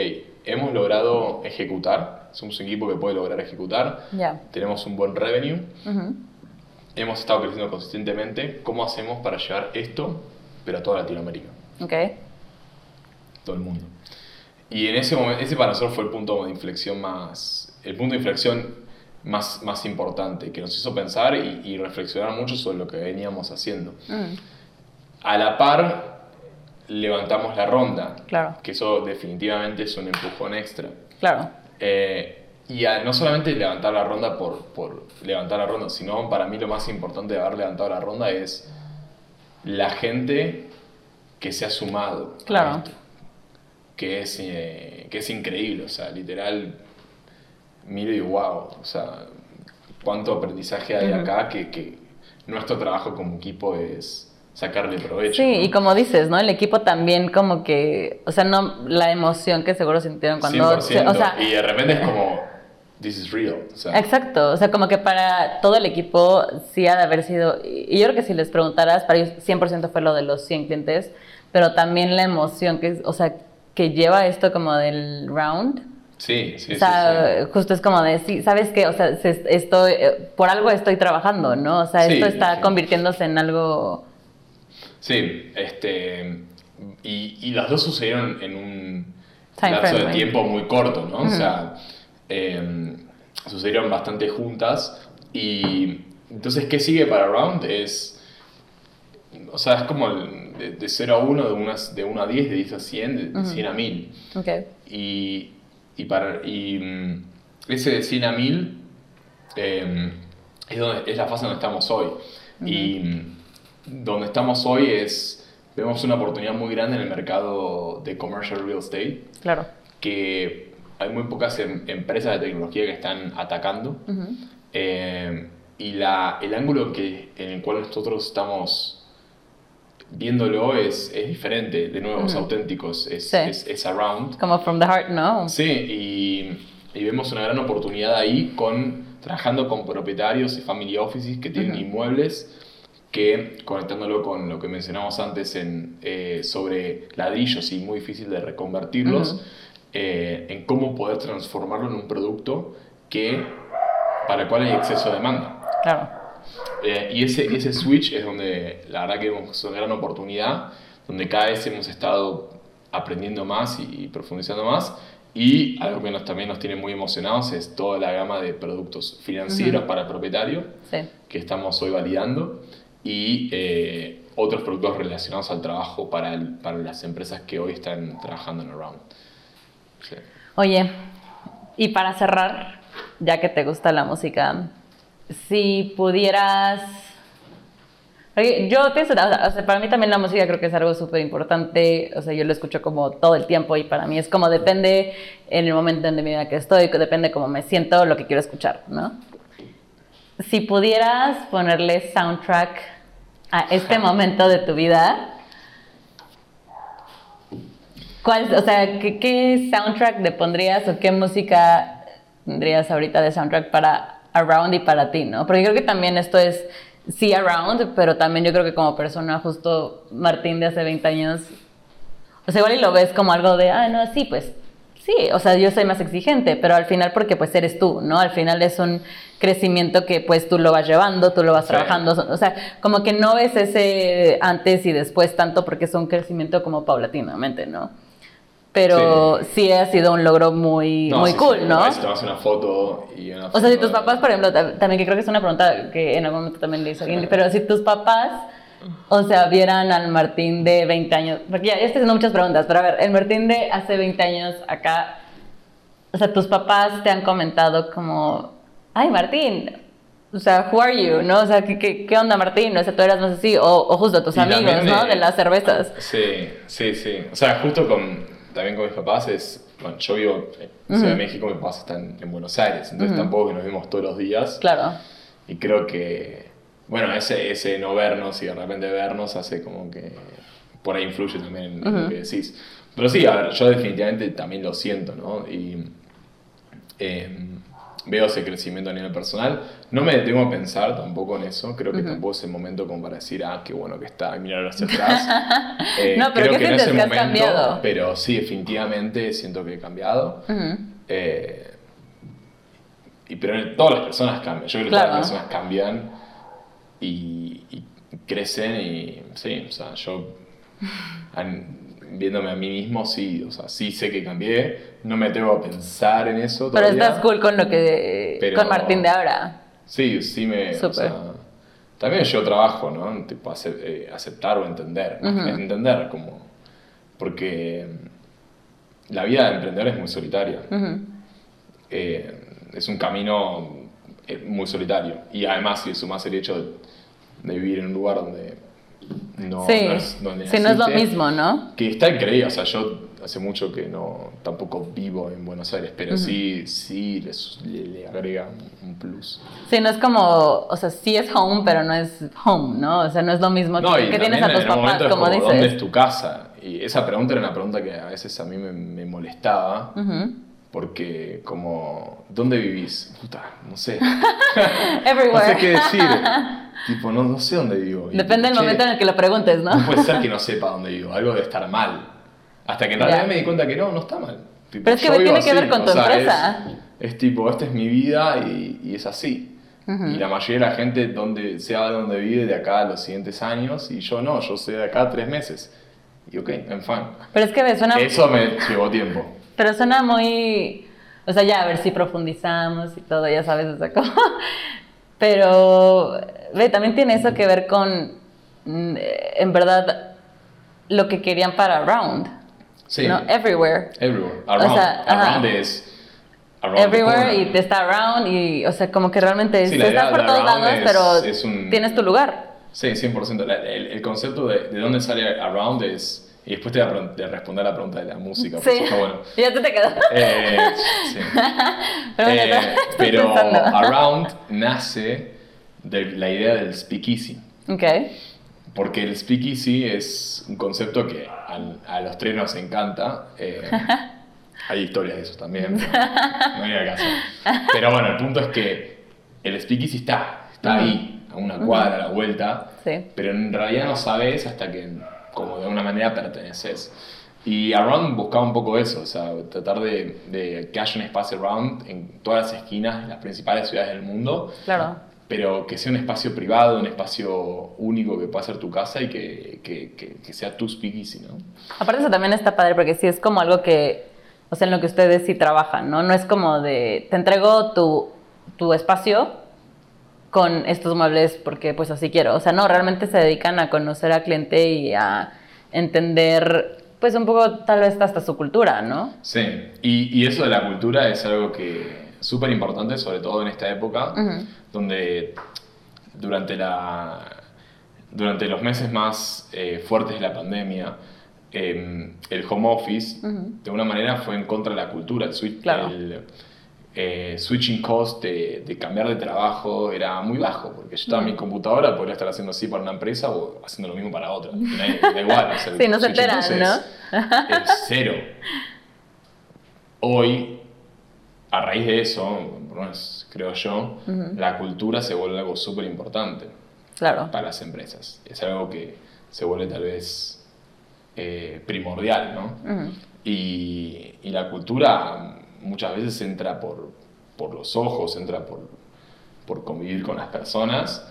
hemos logrado ejecutar, somos un equipo que puede lograr ejecutar, Ya. tenemos un buen revenue, Ujú. hemos estado creciendo consistentemente, ¿cómo hacemos para llevar esto, pero a toda Latinoamérica? Ok. todo el mundo. Y en ese momento, ese para nosotros fue el punto de inflexión más, el punto de inflexión más, más importante, que nos hizo pensar y, y reflexionar mucho sobre lo que veníamos haciendo. Mm, A la par, levantamos la ronda, Claro. que eso definitivamente es un empujón extra. Claro. Eh, y a- no solamente levantar la ronda por, por levantar la ronda, sino para mí lo más importante de haber levantado la ronda es la gente que se ha sumado. a Claro. esto, que, es, eh, que es increíble, o sea, literal, miro y wow, o sea, cuánto aprendizaje hay acá que, que nuestro trabajo como equipo es sacarle provecho. Sí, ¿no? y como dices, ¿no? El equipo también como que, o sea, no la emoción que seguro sintieron cuando, 100%, se- o sea, y de repente es como, this is real. O sea, exacto, o sea, como que para todo el equipo sí ha de haber sido, y yo creo que si les preguntaras, para ellos 100% fue lo de los 100 clientes, pero también la emoción que, o sea, que lleva esto como del round, Sí, sí, o sí, sea, sí. justo es como de, sí, ¿sabes qué? O sea, se- estoy, eh, por algo estoy trabajando, ¿no? O sea, Sí, esto está sí. convirtiéndose en algo... Sí, este, y, y las dos sucedieron en un Time lapso frame, de tiempo muy corto, ¿no? O sea, em, sucedieron bastante juntas y entonces, ¿qué sigue para Round? Es, o sea, es como el- de, de 0 a 1, de, unas, de 1 a 10, de 10 a 100, de, de Ujú. 100 a 1000. Ok, Y, y, para, y mm, ese de 100 a 1000 eh, es, donde, es la fase donde estamos hoy. Y mm, donde estamos hoy es, vemos una oportunidad muy grande en el mercado de commercial real estate, claro. que hay muy pocas em- empresas de tecnología que están atacando. Ujú. Eh, y la, el ángulo que, en el cual nosotros estamos viéndolo es, es diferente, de nuevo, es Ujú. auténtico, es, es, Sí. es- es around. Como from the heart, ¿no? Sí, y, y vemos una gran oportunidad ahí con trabajando con propietarios y family offices que tienen Ujú. inmuebles que conectándolo con lo que mencionamos antes en, eh, sobre ladrillos y muy difícil de reconvertirlos, Ujú. eh, en cómo poder transformarlo en un producto que para el cual hay exceso de demanda. Claro. Eh, y ese, ese switch es donde la verdad que vemos una gran oportunidad, donde cada vez hemos estado aprendiendo más y, y profundizando más. Y algo que nos, también nos tiene muy emocionados es toda la gama de productos financieros Ujú. para el propietario Sí. que estamos hoy validando y eh, otros productos relacionados al trabajo para, el- para las empresas que hoy están trabajando en Around. Sí. Oye, y para cerrar, ya que te gusta la música, si pudieras... Yo pienso, o sea, para mí también la música creo que es algo súper importante, o sea, yo lo escucho como todo el tiempo y para mí es como depende en el momento en mi vida que estoy, depende cómo me siento, lo que quiero escuchar, ¿no? Si pudieras ponerle soundtrack a este momento de tu vida, ¿Cuál, o sea, ¿qué, ¿qué soundtrack le pondrías o qué música tendrías ahorita de soundtrack para Around y para ti, ¿no? Porque creo que también esto es sí Around, pero también yo creo que como persona, justo Martín de hace 20 años, o sea, igual y lo ves como algo de, ah, no, sí, pues sí, o sea, yo soy más exigente, pero al final porque pues eres tú, ¿no? Al final es un crecimiento que pues tú lo vas llevando, tú lo vas trabajando, o sea, como que no es ese antes y después tanto porque es un crecimiento como paulatinamente, ¿no? Pero sí, ha sido un logro muy, muy cool, ¿no? Si tomas una foto y una O sea, si tus papás, por ejemplo, también que creo que es una pregunta que en algún momento también le hizo alguien, pero si tus papás, o sea, vieran al Martín de 20 años, porque ya, ya estoy haciendo muchas preguntas, pero a ver, el Martín de hace 20 años acá, o sea, tus papás te han comentado como, ay, Martín, o sea, who are you, ¿no? O sea, ¿qué, qué, qué onda, Martín? O sea, tú eras más así, o, o justo tus amigos, ¿no? De las cervezas. Sí, sí, sí. O sea, justo con también con mis papás es, bueno, yo vivo en Ciudad de México, mis papás están en Buenos Aires, entonces tampoco que nos vemos todos los días. Claro. Y creo que, bueno, ese, ese no vernos y de repente vernos hace como que por ahí influye también en lo que decís. Pero sí, a ver, yo definitivamente también lo siento, ¿no? Y eh, veo ese crecimiento a nivel personal. No me detengo a pensar tampoco en eso. Creo que tampoco es el momento como para decir, ah, qué bueno que está, y mirar hacia atrás. Eh, no, pero creo que no es el momento, cambiado? pero sí, definitivamente siento que he cambiado. Eh, y, pero todas las personas cambian. Yo creo que todas las personas cambian y, y, crecen y sí, o sea, yo viéndome a mí mismo, sí, o sea, sí sé que cambié, no me atrevo a pensar en eso. Pero estás cool con lo que. con Martín de ahora. Sí, sí me. O sea, también yo trabajo, ¿no? Tipo, eh, aceptar o entender. Entender, como. Porque la vida de emprendedor es muy solitaria. Eh, es un camino eh, muy solitario. Y además, si sumas el hecho de vivir en un lugar donde no, sí. no es, no es lo mismo, ¿no? Que está increíble, o sea, yo hace mucho que no tampoco vivo en Buenos Aires, pero sí, sí le, agrega un, plus. Sí, no es como, o sea, sí es home, pero no es home, ¿no? O sea, no es lo mismo que, tienes a tus papás, como, dices. ¿Dónde es tu casa? Y esa pregunta era una pregunta que a veces a mí me, molestaba. Porque como, ¿dónde vivís? Puta, no sé. Everywhere. no sé qué decir. Tipo, no, no sé dónde vivo. Depende del momento en el que lo preguntes, ¿no? No puede ser que no sepa dónde vivo, algo debe estar mal. Hasta que en realidad me di cuenta que no, no está mal. Pero es que tiene que ver con tu empresa. Es, tipo, esta es mi vida y, y es así. Y la mayoría de la gente donde, sabe dónde vive de acá a los siguientes años y yo no, yo sé de acá tres meses. Y ok, en fan. Pero es que suena... Eso me llevó tiempo. Pero suena muy... O sea, ya a ver si profundizamos y todo, ya sabes, o sea, como... Pero ve, también tiene eso que ver con, mm, en verdad, lo que querían para Around. Sí. ¿no? Everywhere. Everywhere. Around, o sea, around es... Everywhere y te está around y, o sea, como que realmente sí, estás por todos lados, pero tienes tu lugar. Sí, 100%. El, el concepto de, de dónde sale around es... Y después te voy a responder a la pregunta de la música. Sí, bueno. ya te, te quedó. Eh, sí. pero, eh, pero Around nace de la idea del speakeasy. Ok. Porque el speakeasy es un concepto que a, los tres nos encanta. Eh, hay historias de eso también, no viene caso. Pero bueno, el punto es que el speakeasy está, está ahí, a una cuadra, a la vuelta, sí. pero en realidad no sabes hasta que, como de una manera, perteneces. Y Around buscaba un poco eso, o sea, tratar de, de que haya un espacio Around en todas las esquinas, en las principales ciudades del mundo. Claro pero que sea un espacio privado, un espacio único que pueda ser tu casa y que, que, que, sea tu speakeasy, ¿no? Aparte eso también está padre porque sí es como algo que, o sea, en lo que ustedes sí trabajan, ¿no? No es como de, te entrego tu, tu espacio con estos muebles porque pues así quiero, o sea, no, realmente se dedican a conocer al cliente y a entender pues un poco tal vez hasta su cultura, ¿no? Sí, y, y eso de la cultura es algo que súper importante, sobre todo en esta época, donde durante, la, durante los meses más eh, fuertes de la pandemia, em, el home office, de una manera, fue en contra de la cultura. El, switch, el eh, switching cost de, cambiar de trabajo era muy bajo, porque yo estaba en mi computadora, podría estar haciendo así para una empresa o haciendo lo mismo para otra. Da igual. sí, no se enteran, ¿no? es cero. Hoy, a raíz de eso, creo yo, la cultura se vuelve algo súper importante Claro. para las empresas. Es algo que se vuelve tal vez eh, primordial, ¿no? Y la cultura muchas veces entra por, por los ojos, entra por, por convivir con las personas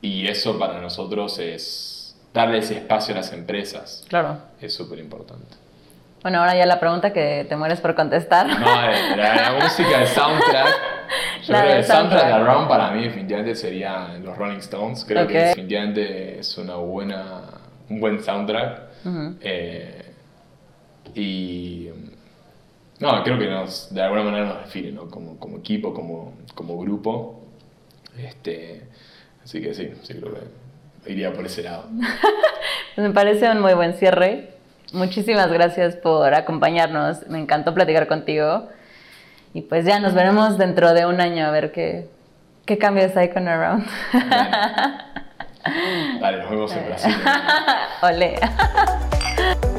y eso para nosotros es darle ese espacio a las empresas. Claro. Es súper importante. Bueno, ahora ya la pregunta que te mueres por contestar. No, eh, la, la música, el soundtrack. Yo La creo el soundtrack de. Around para mí definitivamente sería los Rolling Stones. Creo Ok. que definitivamente es una buena, un buen soundtrack. Ujú. Eh, y no, creo que nos, de alguna manera nos define, ¿no? Como, como equipo, como, como grupo. Este, así que sí, sí creo que iría por ese lado. Me parece un muy buen cierre. Muchísimas gracias por acompañarnos. Me encantó platicar contigo. Y pues ya nos veremos dentro de un año a ver qué, qué cambios hay con Around. Dale, nos vemos en Brasil. Ole.